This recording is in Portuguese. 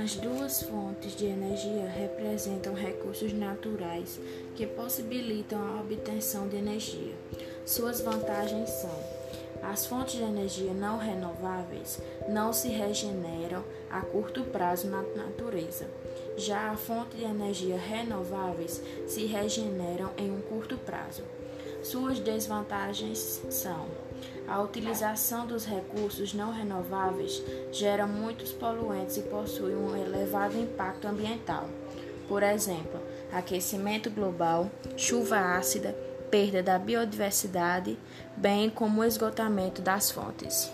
As duas fontes de energia representam recursos naturais que possibilitam a obtenção de energia. Suas vantagens são: as fontes de energia não renováveis não se regeneram a curto prazo na natureza. Já a fonte de energia renováveis se regeneram em um curto prazo. Suas desvantagens são: a utilização dos recursos não renováveis gera muitos poluentes e possui um elevado impacto ambiental. Por exemplo, aquecimento global, chuva ácida, perda da biodiversidade, bem como o esgotamento das fontes.